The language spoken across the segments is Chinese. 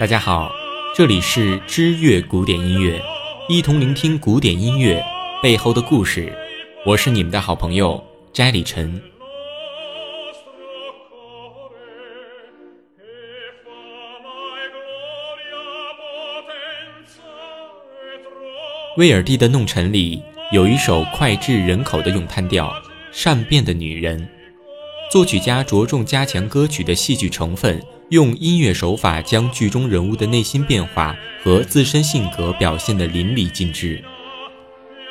大家好，这里是知乐古典音乐，一同聆听古典音乐背后的故事。我是你们的好朋友斋里晨。威尔第的《弄臣》里有一首脍炙人口的咏叹调《善变的女人》，作曲家着重加强歌曲的戏剧成分，用音乐手法将剧中人物的内心变化和自身性格表现得淋漓尽致。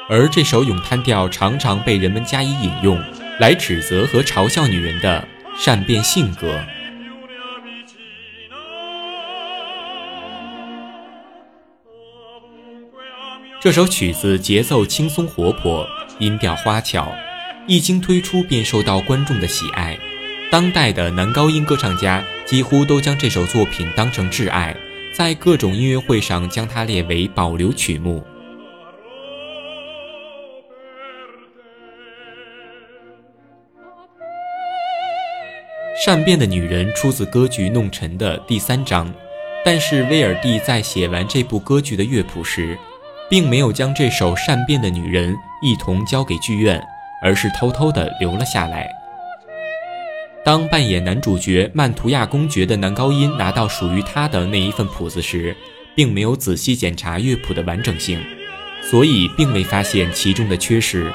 而这首咏叹调常常被人们加以引用，来指责和嘲笑女人的善变性格。这首曲子节奏轻松活泼，音调花巧，一经推出便受到观众的喜爱。当代的男高音歌唱家几乎都将这首作品当成挚爱，在各种音乐会上将它列为保留曲目。善变的女人出自歌剧《弄臣》的第三章，但是威尔第在写完这部歌剧的乐谱时。并没有将这首善变的女人一同交给剧院，而是偷偷地留了下来。当扮演男主角曼图亚公爵的男高音拿到属于他的那一份谱子时，并没有仔细检查乐谱的完整性，所以并未发现其中的缺失。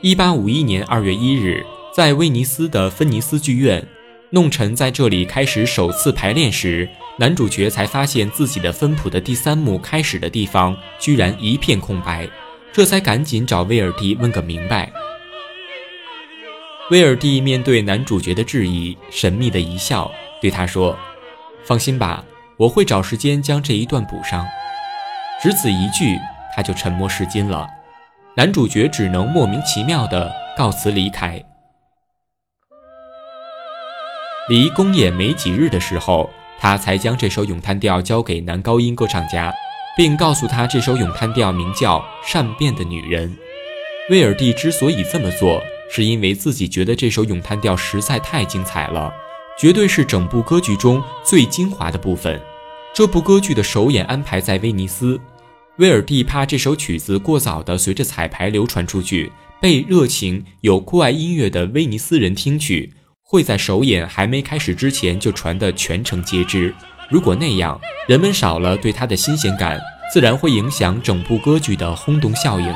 一八五一年二月一日，在威尼斯的芬尼斯剧院。弄臣在这里开始首次排练时，男主角才发现自己的分谱的第三幕开始的地方居然一片空白，这才赶紧找威尔第问个明白。威尔第面对男主角的质疑，神秘的一笑，对他说：“放心吧，我会找时间将这一段补上。”只此一句，他就沉默是金了。男主角只能莫名其妙地告辞离开。离公演没几日的时候，他才将这首咏叹调交给男高音歌唱家，并告诉他这首咏叹调名叫《善变的女人》。威尔第之所以这么做，是因为自己觉得这首咏叹调实在太精彩了，绝对是整部歌剧中最精华的部分。这部歌剧的首演安排在威尼斯，威尔第怕这首曲子过早地随着彩排流传出去，被热情有酷爱音乐的威尼斯人听取。会在首演还没开始之前就传得全城皆知。如果那样，人们少了对他的新鲜感，自然会影响整部歌剧的轰动效应。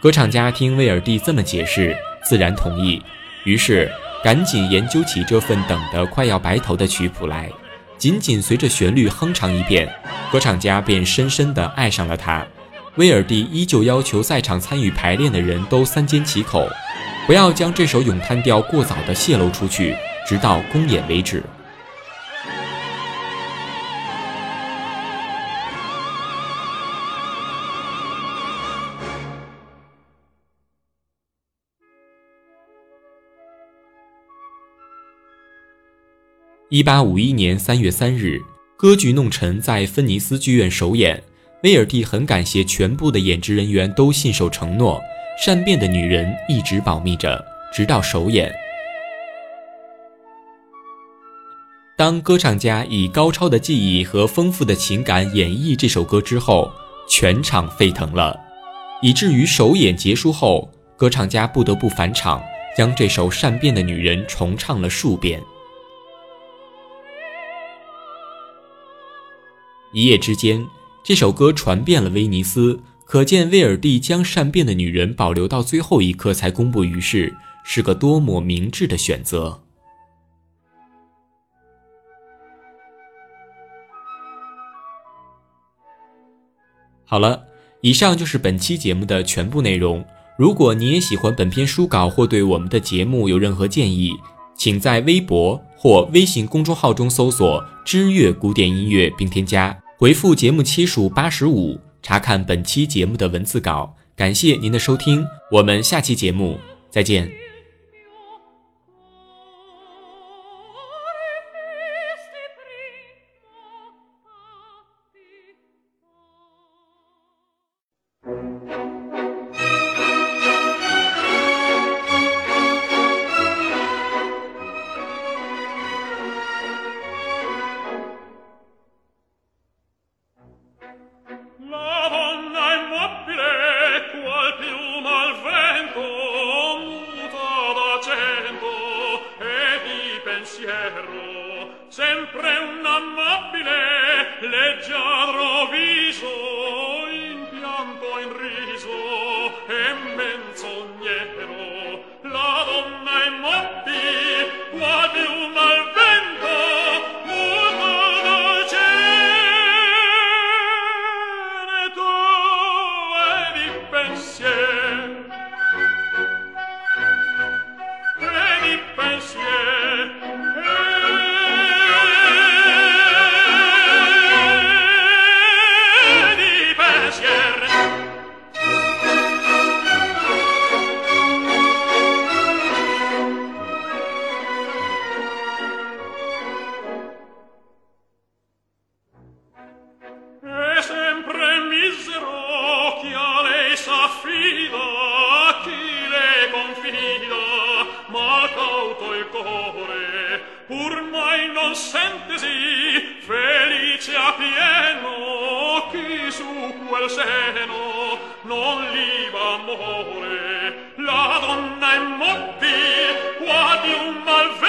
歌唱家听威尔第这么解释，自然同意，于是赶紧研究起这份等得快要白头的曲谱来。仅仅随着旋律哼唱一遍，歌唱家便深深地爱上了它。威尔第依旧要求在场参与排练的人都三缄其口，不要将这首咏叹调过早的泄露出去，直到公演为止。一八五一年三月三日，歌剧《弄臣》在芬尼斯剧院首演。威尔蒂很感谢全部的演职人员都信守承诺，善变的女人一直保密着，直到首演。当歌唱家以高超的技艺和丰富的情感演绎这首歌之后，全场沸腾了，以至于首演结束后，歌唱家不得不返场，将这首善变的女人重唱了数遍。一夜之间。这首歌传遍了威尼斯，可见威尔第将善变的女人保留到最后一刻才公布于世，是个多么明智的选择。好了，以上就是本期节目的全部内容。如果你也喜欢本篇书稿，或对我们的节目有任何建议，请在微博或微信公众号中搜索“知乐古典音乐”并添加。回复节目期数八十五，查看本期节目的文字稿。感谢您的收听，我们下期节目再见。pensiero sempre un amabile leggiadro dolore pur mai non sentesi felice a pieno chi su quel seno non liba amore. La donna è morti qua di un malvento